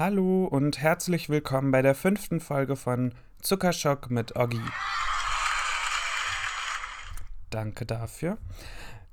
Hallo und herzlich willkommen bei der fünften Folge von Zuckerschock mit Oggi. Danke dafür.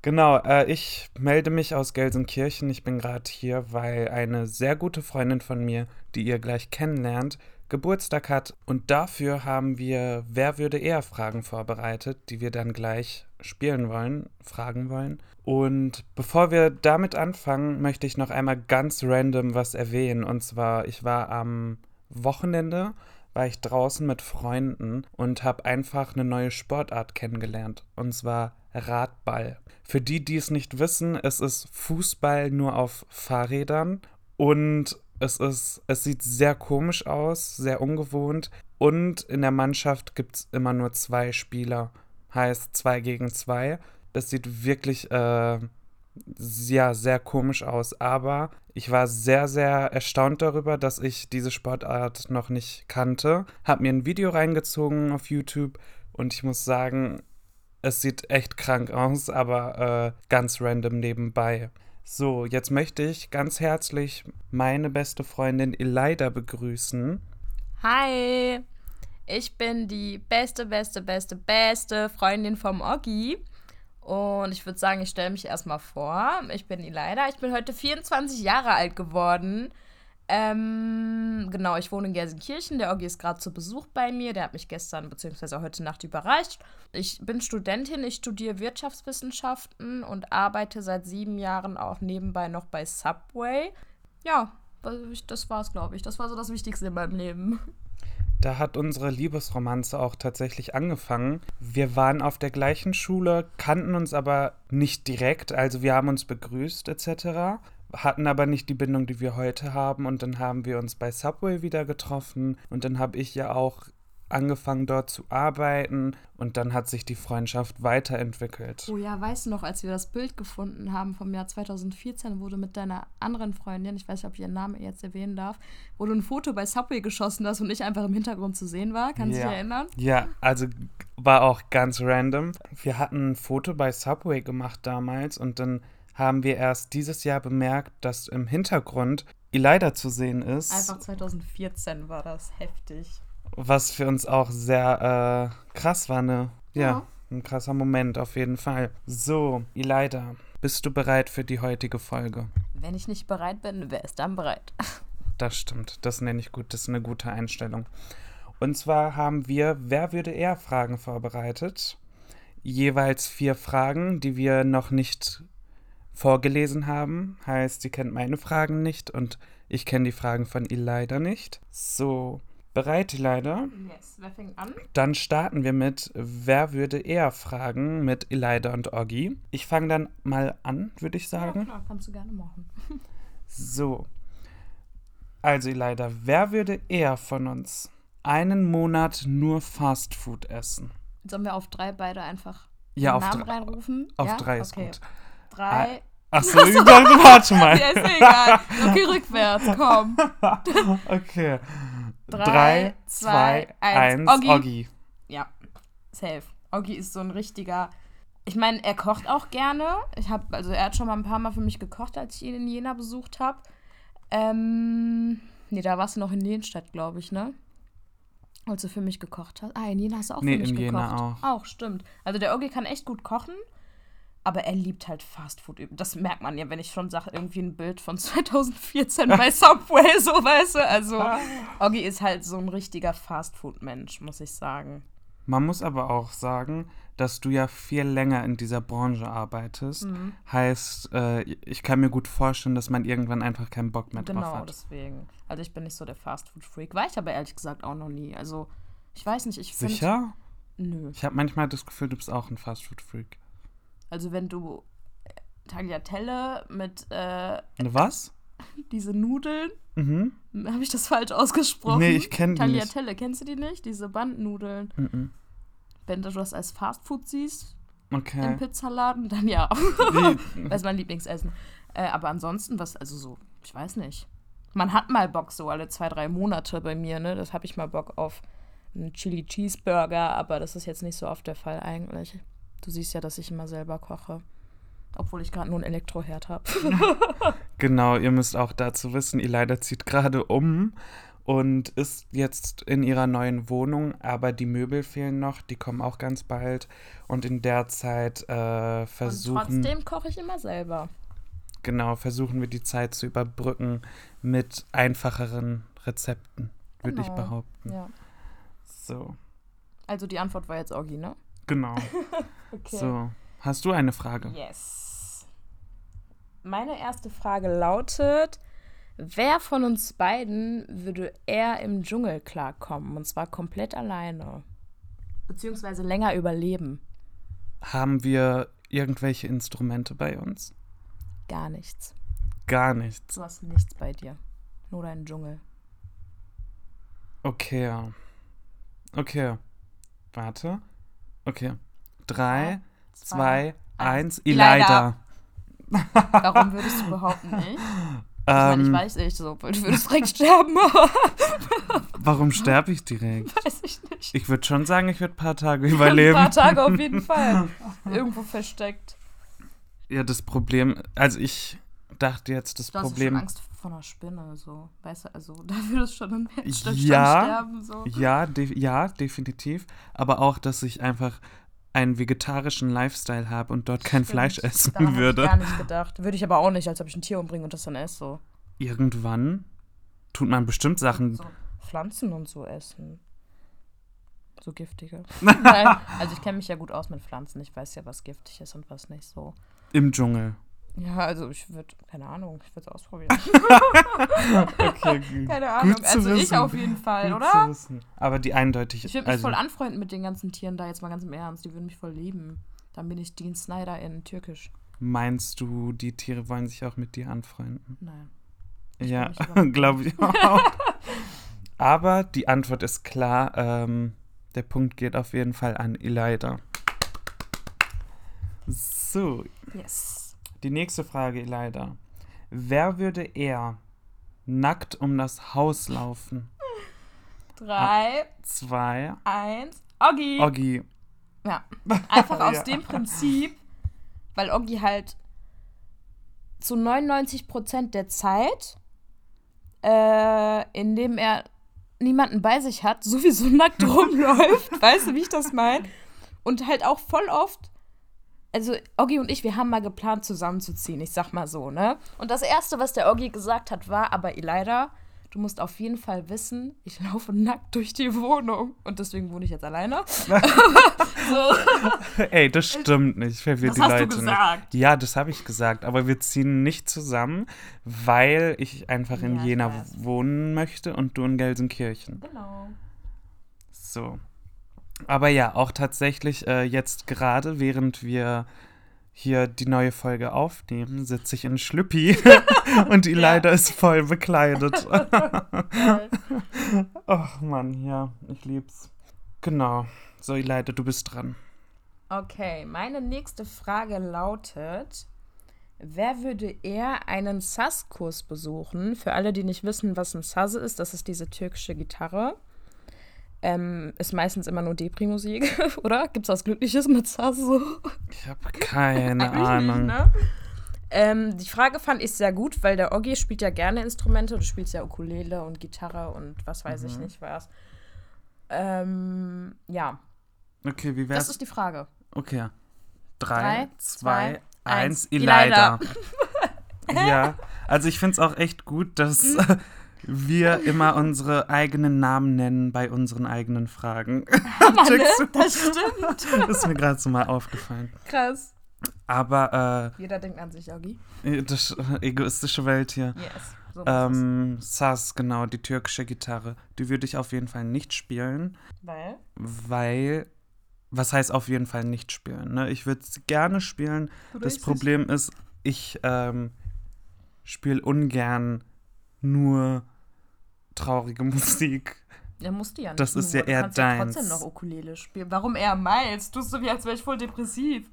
Genau, äh, ich melde mich aus Gelsenkirchen. Ich bin gerade hier, weil eine sehr gute Freundin von mir, die ihr gleich kennenlernt, Geburtstag hat. Und dafür haben wir Wer würde eher Fragen vorbereitet, die wir dann gleich spielen wollen, fragen wollen. Und bevor wir damit anfangen, möchte ich noch einmal ganz random was erwähnen. Und zwar, ich war am Wochenende, war ich draußen mit Freunden und habe einfach eine neue Sportart kennengelernt. Und zwar Radball. Für die, die es nicht wissen, es ist Fußball nur auf Fahrrädern und es ist, es sieht sehr komisch aus, sehr ungewohnt. Und in der Mannschaft gibt es immer nur zwei Spieler. Heißt zwei gegen zwei. Das sieht wirklich äh, ja, sehr komisch aus. Aber ich war sehr, sehr erstaunt darüber, dass ich diese Sportart noch nicht kannte. Hab mir ein Video reingezogen auf YouTube und ich muss sagen, es sieht echt krank aus, aber äh, ganz random nebenbei. So, jetzt möchte ich ganz herzlich meine beste Freundin Elida begrüßen. Hi, ich bin die beste, beste, beste, beste Freundin vom Oggi. Und ich würde sagen, ich stelle mich erstmal vor. Ich bin Elida. Ich bin heute 24 Jahre alt geworden. Ähm, genau, ich wohne in Gelsenkirchen. Der Oggi ist gerade zu Besuch bei mir. Der hat mich gestern bzw. heute Nacht überreicht. Ich bin Studentin, ich studiere Wirtschaftswissenschaften und arbeite seit sieben Jahren auch nebenbei noch bei Subway. Ja, das war's, glaube ich. Das war so das Wichtigste in meinem Leben. Da hat unsere Liebesromanze auch tatsächlich angefangen. Wir waren auf der gleichen Schule, kannten uns aber nicht direkt, also wir haben uns begrüßt etc hatten aber nicht die Bindung, die wir heute haben. Und dann haben wir uns bei Subway wieder getroffen. Und dann habe ich ja auch angefangen dort zu arbeiten und dann hat sich die Freundschaft weiterentwickelt. Oh ja, weißt du noch, als wir das Bild gefunden haben vom Jahr 2014, wo du mit deiner anderen Freundin, ich weiß nicht, ob ich ihren Namen jetzt erwähnen darf, wo du ein Foto bei Subway geschossen hast und ich einfach im Hintergrund zu sehen war. Kannst du ja. dich erinnern? Ja, also war auch ganz random. Wir hatten ein Foto bei Subway gemacht damals und dann haben wir erst dieses Jahr bemerkt, dass im Hintergrund Elida zu sehen ist. Einfach 2014 war das heftig. Was für uns auch sehr äh, krass war, ne? Ja, ja, ein krasser Moment auf jeden Fall. So, Elida, bist du bereit für die heutige Folge? Wenn ich nicht bereit bin, wer ist dann bereit? Das stimmt, das nenne ich gut, das ist eine gute Einstellung. Und zwar haben wir Wer würde eher Fragen vorbereitet. Jeweils vier Fragen, die wir noch nicht vorgelesen haben. Heißt, sie kennt meine Fragen nicht und ich kenne die Fragen von Elida nicht. So, bereit, Elida? Yes, wer fängt an? Dann starten wir mit Wer würde eher fragen mit Elida und Oggi. Ich fange dann mal an, würde ich sagen. Ja, klar, kannst du gerne machen. so. Also, Elida, wer würde eher von uns einen Monat nur Fastfood essen? Sollen wir auf drei beide einfach ja, Namen reinrufen? Auf ja? drei ist okay. gut. Drei. Achso, ich dachte, warte mal. ja, ist egal. Okay, rückwärts, komm. okay. Drei, Drei zwei, zwei, eins. eins. Oggi. Oggi. Ja, safe. Oggi ist so ein richtiger. Ich meine, er kocht auch gerne. Ich habe, also er hat schon mal ein paar Mal für mich gekocht, als ich ihn in Jena besucht habe. Ähm, nee, da warst du noch in Jenstadt, glaube ich, ne? Als du für mich gekocht hast. Ah, in Jena hast du auch Nee, für mich in gekocht. Jena auch. Auch, stimmt. Also der Oggi kann echt gut kochen, aber er liebt halt Fastfood. Das merkt man ja, wenn ich schon sage, irgendwie ein Bild von 2014 bei Subway, so weißt du. Also Oggi ist halt so ein richtiger Fastfood-Mensch, muss ich sagen. Man muss aber auch sagen, dass du ja viel länger in dieser Branche arbeitest. Mhm. Heißt, äh, ich kann mir gut vorstellen, dass man irgendwann einfach keinen Bock mehr drauf Genau, hat. deswegen. Also ich bin nicht so der Fastfood-Freak. War ich aber ehrlich gesagt auch noch nie. Also ich weiß nicht, ich finde... Sicher? Nö. Ich habe manchmal das Gefühl, du bist auch ein Fastfood-Freak. Also wenn du äh, Tagliatelle mit äh, Was? diese Nudeln, Mhm. habe ich das falsch ausgesprochen? Nee, ich kenn die nicht. Tagliatelle, kennst du die nicht? Diese Bandnudeln. Mhm. Wenn du das als Fastfood siehst im Okay. Pizzaladen, dann ja. Das ist mein Lieblingsessen. Äh, aber ansonsten, was, also so, ich weiß nicht. Man hat mal Bock so alle zwei, drei Monate bei mir, ne? Das habe ich mal Bock auf einen Chili Cheeseburger, aber das ist jetzt nicht so oft der Fall eigentlich. Du siehst ja, dass ich immer selber koche. Obwohl ich gerade nur einen Elektroherd habe. Genau, ihr müsst auch dazu wissen, Elida zieht gerade um und ist jetzt in ihrer neuen Wohnung, aber die Möbel fehlen noch, die kommen auch ganz bald. Und in der Zeit äh, Und versuchen, trotzdem koche ich immer selber. genau, versuchen wir die Zeit zu überbrücken mit einfacheren Rezepten, würde ich Genau. behaupten. Ja. So, Also die Antwort war jetzt Orgi, ne? genau. Okay. So, hast du eine Frage? Yes. Meine erste Frage lautet: Wer von uns beiden würde eher im Dschungel klarkommen? Und zwar komplett alleine. Beziehungsweise länger überleben. Haben wir irgendwelche Instrumente bei uns? Gar nichts. Gar nichts. Du hast nichts bei dir. Nur dein Dschungel. Okay. Okay. Warte. Okay. Drei, zwei, eins. Elida. Elida. Warum würdest du behaupten, ich? Ich meine, ich Ähm, weiß nicht so, du würdest direkt sterben. warum sterbe ich direkt? weiß ich nicht. Ich würde schon sagen, ich würde ein paar Tage Ein überleben. paar Tage auf jeden Fall. Irgendwo versteckt. Ja, das Problem, also ich dachte jetzt, das Du hast schon Problem. Angst vor einer Spinne, so. Weißt du, also da würdest schon ein Mensch Ja. sterben, so. Ja, de ja, definitiv. Aber auch, dass ich einfach einen vegetarischen Lifestyle habe und dort kein Stimmt. Fleisch essen Daran hab würde. Ich gar nicht gedacht. Würde ich aber auch nicht, als ob ich ein Tier umbringe und das dann esse, so. Irgendwann tut man bestimmt Sachen. so Pflanzen und so essen. So giftige. Nein, also ich kenne mich ja gut aus mit Pflanzen. Ich weiß ja, was giftig ist und was nicht so. Im Dschungel. Ja, also ich würde, keine Ahnung, ich würde es ausprobieren. Okay, keine Ahnung. Gut zu Also ich wissen. auf jeden Fall, Gut oder? zu wissen. Aber die eindeutig. Ich würde mich also, voll anfreunden mit den ganzen Tieren da, jetzt mal ganz im Ernst. Die würden mich voll lieben. Dann bin ich Dean Snyder in Türkisch. Meinst du, die Tiere wollen sich auch mit dir anfreunden? Nein. Ich ja, mich glaube ich auch. Aber die Antwort ist klar. Ähm, der Punkt geht auf jeden Fall an Elida. So, Yes. Die nächste Frage, Elida. Wer würde eher nackt um das Haus laufen? Drei, Zwei. eins, Oggi. Oggi. Ja. Einfach aus Ja. dem Prinzip, weil Oggi halt zu 99% der Zeit, äh, in dem er niemanden bei sich hat, sowieso nackt rumläuft. weißt du, wie ich das meine? Und halt auch voll oft. Also, Oggi und ich, wir haben mal geplant, zusammenzuziehen, ich sag mal so, ne? Und das Erste, was der Oggi gesagt hat, war, aber Elida, du musst auf jeden Fall wissen, ich laufe nackt durch die Wohnung. Und deswegen wohne ich jetzt alleine. so, Ey, das stimmt nicht. Verwirrt das die hast du Leute gesagt. nicht. Ja, das habe ich gesagt. Aber wir ziehen nicht zusammen, weil ich einfach in Ja, ich Jena wohnen möchte und du in Gelsenkirchen. Genau. So. Aber ja, auch tatsächlich äh, jetzt gerade, während wir hier die neue Folge aufnehmen, sitze ich in Schlüppi und die Ja. leider ist voll bekleidet. Ach Mann, ja, ich lieb's. Genau. So, Leiter, du bist dran. Okay, meine nächste Frage lautet: Wer würde eher einen Saz-Kurs besuchen? Für alle, die nicht wissen, was ein Saz ist, das ist diese türkische Gitarre. Ähm, ist meistens immer nur Depri-Musik, oder? Gibt's was Glückliches mit Saz so? Ich habe keine Ahnung. Nicht, ne? ähm, die Frage fand ich sehr gut, weil der Oggi spielt ja gerne Instrumente. Du spielst ja Ukulele und Gitarre und was weiß ich Mhm. nicht was. Ähm, ja, Okay, wie das wär's? ist die Frage. Okay. Drei, Drei, zwei, zwei, eins, eins. Elida. ja, also ich finde es auch echt gut, dass Mhm. Wir immer unsere eigenen Namen nennen bei unseren eigenen Fragen. Hammer, ne? Das stimmt. ist mir gerade so mal aufgefallen. Krass. Aber Jeder denkt an sich, Oggi. äh, das egoistische Welt hier. Yes. So Ähm, Saz, genau, die türkische Gitarre. Die würde ich auf jeden Fall nicht spielen, es. Weil? weil. Was heißt auf jeden Fall nicht spielen? Ne? Ich würde sie gerne spielen. Du Das Problem ist, ich ähm, spiele ungern nur traurige Musik. nicht. Ja, musst du ja nicht. Das ist nur. ja eher du kannst ja deins. trotzdem noch Ukulele spielen. Warum eher Miles? Tust du wie, als wäre ich voll depressiv.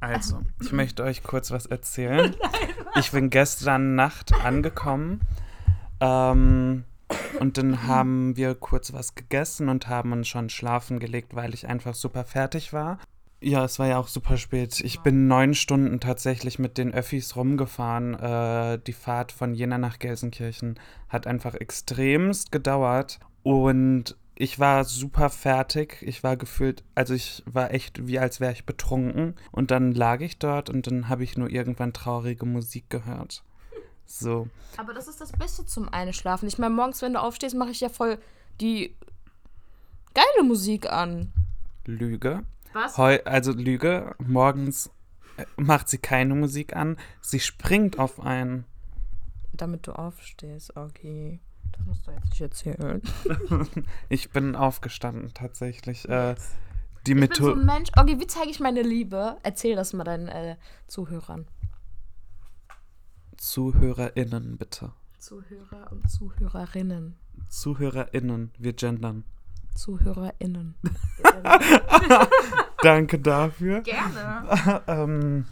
Also, ich möchte euch kurz was erzählen. Ich bin gestern Nacht angekommen ähm, und dann haben wir kurz was gegessen und haben uns schon schlafen gelegt, weil ich einfach super fertig war. Ja, es war ja auch super spät. Ich bin neun Stunden tatsächlich mit den Öffis rumgefahren. Äh, die Fahrt von Jena nach Gelsenkirchen hat einfach extremst gedauert. Und ich war super fertig. Ich war gefühlt, also ich war echt wie als wäre ich betrunken. Und dann lag ich dort und dann habe ich nur irgendwann traurige Musik gehört. So. Aber das ist das Beste zum Einschlafen. Ich meine, morgens, wenn du aufstehst, mache ich ja voll die geile Musik an. Lüge. Was? Heu, also Lüge, morgens äh, macht sie keine Musik an, sie springt auf einen. Damit du aufstehst, okay. Das musst du jetzt nicht erzählen. Ich bin aufgestanden tatsächlich. Äh, die Ich bin so Methode. ein Mensch. Okay, wie zeige ich meine Liebe? Erzähl das mal deinen äh, Zuhörern. ZuhörerInnen, bitte. Zuhörer und Zuhörerinnen. ZuhörerInnen, wir gendern. ZuhörerInnen. Danke dafür. Gerne. ähm,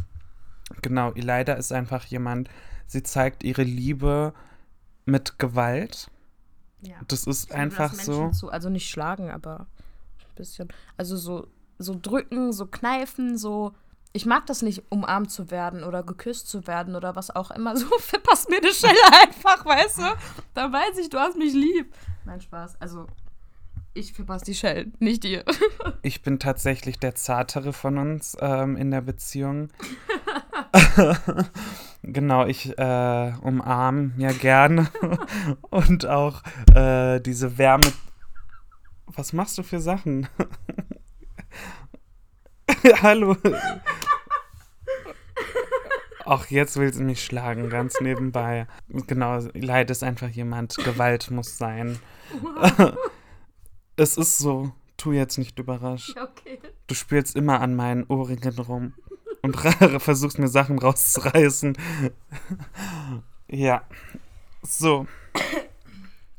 genau, Elida ist einfach jemand, sie zeigt ihre Liebe mit Gewalt. Ja. Das ist einfach das so. Zu, also nicht schlagen, aber ein bisschen. Also so, so drücken, so kneifen, so. Ich mag das nicht, umarmt zu werden oder geküsst zu werden oder was auch immer. So verpasst mir eine Stelle einfach, weißt du? Dann weiß ich, du hast mich lieb. Nein, Spaß. Also, ich verpasse die Schellen, nicht dir. Ich bin tatsächlich der Zartere von uns ähm, in der Beziehung. genau, ich äh, umarme ja gerne und auch äh, diese Wärme. Was machst du für Sachen? Hallo. Auch jetzt will sie mich schlagen, ganz nebenbei. Genau, Leid ist einfach jemand. Gewalt muss sein. Es ist so. Tu jetzt nicht überrascht. Okay. Du spielst immer an meinen Ohrringen rum und versuchst mir Sachen rauszureißen. ja. So.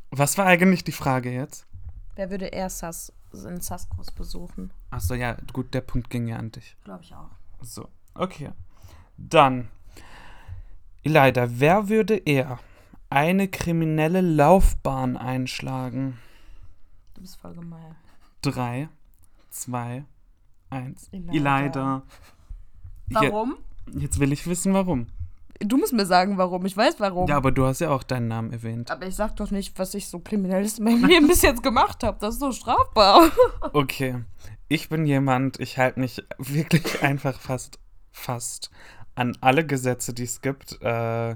Was war eigentlich die Frage jetzt? Wer würde eher Sass, einen Sass-Kurs besuchen? Achso, ja, gut, der Punkt ging ja an dich. Glaube ich auch. So, okay. Dann. Elida, wer würde eher eine kriminelle Laufbahn einschlagen? Du bist voll gemein. Drei, zwei, eins. Elida. Warum? Je, jetzt will ich wissen, warum. Du musst mir sagen, warum. Ich weiß warum. Ja, aber du hast ja auch deinen Namen erwähnt. Aber ich sag doch nicht, was ich so kriminelles in meinem Leben bis jetzt gemacht habe. Das ist so strafbar. Okay. Ich bin jemand, ich halte mich wirklich einfach fast, fast an alle Gesetze, die es gibt, äh,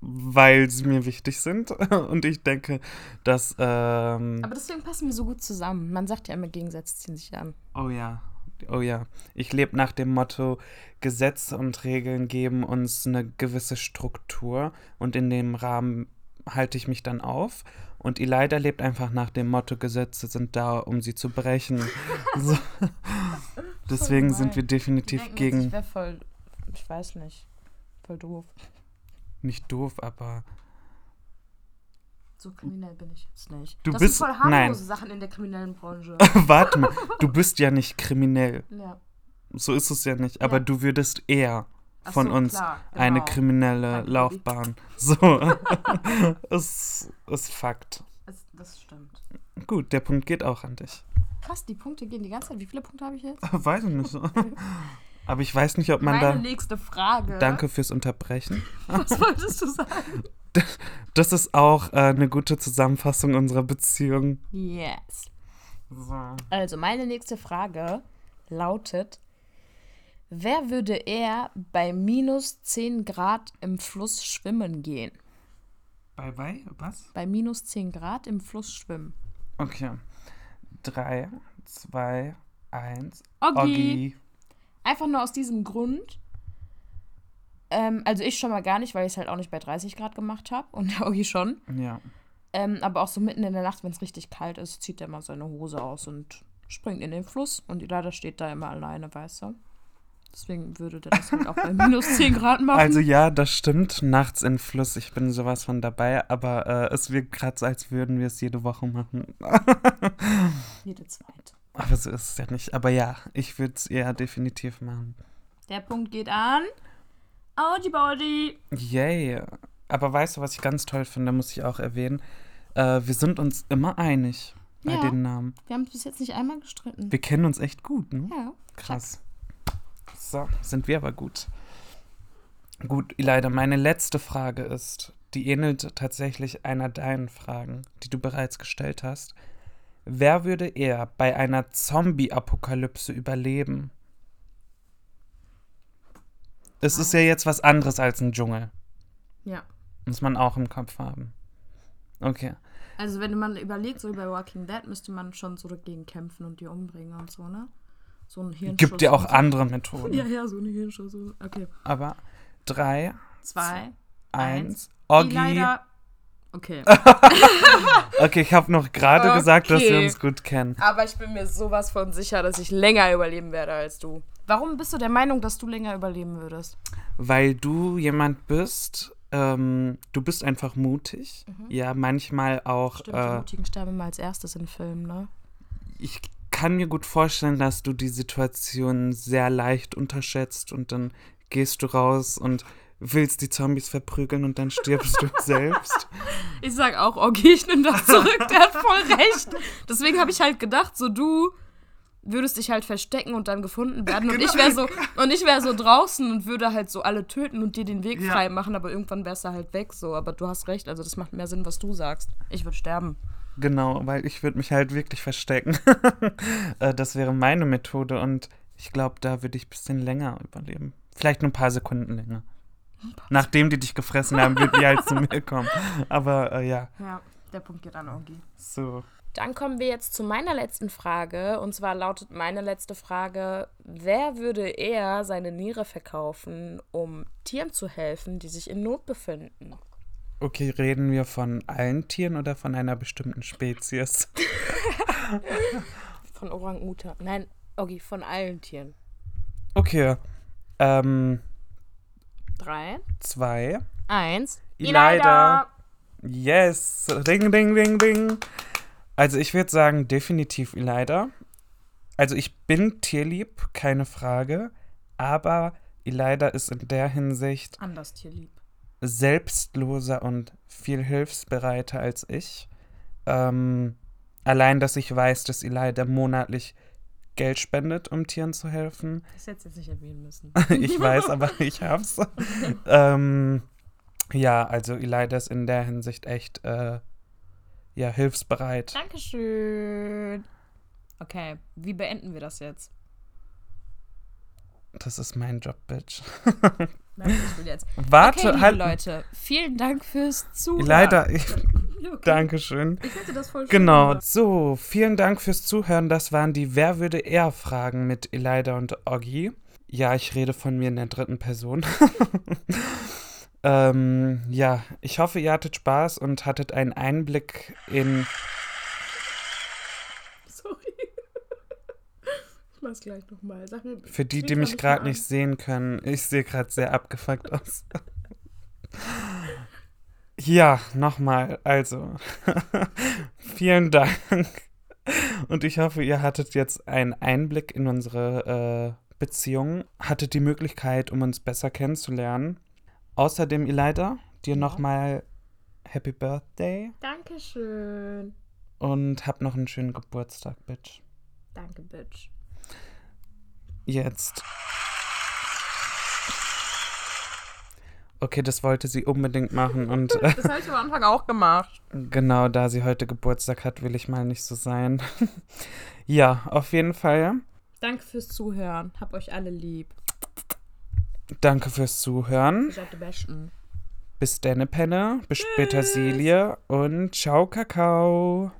weil sie mir wichtig sind. Und ich denke, dass. Ähm, Aber deswegen passen wir so gut zusammen. Man sagt ja immer, Gegensätze ziehen sich an. oh ja. Oh ja. Ich lebe nach dem Motto, Gesetze und Regeln geben uns eine gewisse Struktur und in dem Rahmen halte ich mich dann auf. Und Elida lebt einfach nach dem Motto, Gesetze sind da, um sie zu brechen. so. Deswegen sind wir definitiv gegen. Ich wäre voll, ich weiß nicht, voll doof. Nicht doof, aber So kriminell bin ich jetzt nicht. Du das bist- sind voll harmlose nein. Sachen in der kriminellen Branche. warte mal, du bist ja nicht kriminell. ja. So ist es ja nicht. Aber Ja. du würdest eher von so, uns klar, eine genau. kriminelle Danke, Laufbahn. So. es ist Fakt. Es, das stimmt. Gut, der Punkt geht auch an dich. Krass, die Punkte gehen die ganze Zeit. Wie viele Punkte habe ich jetzt? Weiß ich nicht. Aber ich weiß nicht, ob man Meine da. nächste Frage. Danke fürs Unterbrechen. Was wolltest du sagen? Das ist auch äh, eine gute Zusammenfassung unserer Beziehung. Yes. So. Also, meine nächste Frage lautet: Wer würde eher bei minus 10 Grad im Fluss schwimmen gehen? Bye bye, was? Bei minus 10 Grad im Fluss schwimmen. Okay. Drei, zwei, eins. Oggi. Oggi. Einfach nur aus diesem Grund. Ähm, also, ich schon mal gar nicht, weil ich es halt auch nicht bei 30 Grad gemacht habe. Und der Oggi schon. Ja. Ähm, aber auch so mitten in der Nacht, wenn es richtig kalt ist, zieht er mal seine Hose aus und springt in den Fluss. Und die Leider steht da immer alleine, weißt du? Deswegen würde der das halt auch bei minus 10 Grad machen. Also ja, das stimmt. Nachts in Fluss, ich bin sowas von dabei, aber äh, es wirkt gerade so, als würden wir es jede Woche machen. Jede zweite. Aber so ist es ja nicht. Aber ja, ich würde es eher definitiv machen. Der Punkt geht an. Audi Body. Yay. Aber weißt du, was ich ganz toll finde, muss ich auch erwähnen? Äh, wir sind uns immer einig. bei Ja. den Namen. Wir haben bis jetzt nicht einmal gestritten. Wir kennen uns echt gut, ne? Ja. Krass. So, sind wir aber gut. Gut, leider meine letzte Frage ist, die ähnelt tatsächlich einer deinen Fragen, die du bereits gestellt hast. Wer würde eher bei einer Zombie-Apokalypse überleben? Es ist ja jetzt was anderes als ein Dschungel. Ja. Muss man auch im Kopf haben. Okay. Also wenn man überlegt, so wie bei Walking Dead, müsste man schon so dagegen kämpfen und die umbringen und so, ne? So ein Hirnschuss. Gibt ja auch so. andere Methoden. Ja, ja, so ein Hirnschuss. so. Okay. Aber drei, Zwei. eins, Die Oggi. Okay. Okay, ich habe noch gerade gesagt, dass wir Okay. uns gut kennen. Aber ich bin mir sowas von sicher, dass ich länger überleben werde als du. Warum bist du der Meinung, dass du länger überleben würdest? Weil du jemand bist, ähm, du bist einfach mutig. Ja, manchmal auch. Mhm. Stimmt, die Äh, Mutigen sterben immer als erstes in Filmen, ne? ich kann mir gut vorstellen, dass du die Situation sehr leicht unterschätzt und dann gehst du raus und willst die Zombies verprügeln und dann stirbst du selbst. Ich sag auch, okay, ich nehme das zurück, der hat voll recht. Deswegen habe ich halt gedacht, so du würdest dich halt verstecken und dann gefunden werden und ich wäre so und ich wäre so draußen und würde halt so alle töten und dir den Weg Ja. frei machen, aber irgendwann wärst du halt weg so, aber du hast recht, also das macht mehr Sinn, was du sagst. Ich würde sterben. Genau, weil ich würde mich halt wirklich verstecken. Äh, das wäre meine Methode und ich glaube, da würde ich ein bisschen länger überleben. Vielleicht nur ein paar Sekunden länger. Nachdem die dich gefressen haben, würden die halt zu mir kommen. Aber äh, ja, Ja, der Punkt geht an Ogi. so. Dann kommen wir jetzt zu meiner letzten Frage. Und zwar lautet meine letzte Frage: Wer würde eher seine Niere verkaufen, um Tieren zu helfen, die sich in Not befinden? Okay, reden wir von allen Tieren oder von einer bestimmten Spezies? Von Orang-Utan. Nein, Ogi, von allen Tieren. Okay, ähm, Drei, zwei. eins. Ileida. Yes, ding, ding, ding, ding. Also ich würde sagen, definitiv Elida. Also ich bin tierlieb, keine Frage. Aber Elida ist in der Hinsicht Anders tierlieb. selbstloser und viel hilfsbereiter als ich. Ähm, allein, dass ich weiß, dass Elida monatlich Geld spendet, um Tieren zu helfen. Das hättest du jetzt nicht erwähnen müssen. ich weiß, aber ich hab's. ähm, ja, also Elida ist in der Hinsicht echt äh, ja, hilfsbereit. Dankeschön. Okay, wie beenden wir das jetzt? Das ist mein Job, Bitch. Nein, ich will jetzt. Warte, okay, liebe halt. Leute, vielen Dank fürs Zuhören. Leider, ich, okay. Dankeschön. Ich hätte das voll schön Genau, gemacht. so, vielen Dank fürs Zuhören. Das waren die Wer würde eher Fragen mit Elida und Oggi. Ja, ich rede von mir in der dritten Person. ähm, ja, ich hoffe, ihr hattet Spaß und hattet einen Einblick in. Sorry. Ich mach's gleich nochmal. Für die, die mich gerade nicht sehen können, ich sehe gerade sehr abgefuckt aus. Ja, nochmal, also. vielen Dank. Und ich hoffe, ihr hattet jetzt einen Einblick in unsere äh, Beziehung, hattet die Möglichkeit, um uns besser kennenzulernen. Außerdem, Elida, dir Ja. nochmal Happy Birthday Dankeschön. und hab noch einen schönen Geburtstag, Bitch. Danke, Bitch. Jetzt. Okay, das wollte sie unbedingt machen und äh, Das habe ich am Anfang auch gemacht. genau da sie heute Geburtstag hat, will ich mal nicht so sein. ja, auf jeden Fall. Danke fürs Zuhören. Hab euch alle lieb. Danke fürs Zuhören. Ihr seid die Besten. Bis denne Penne, bis später Silje und ciao Kakao.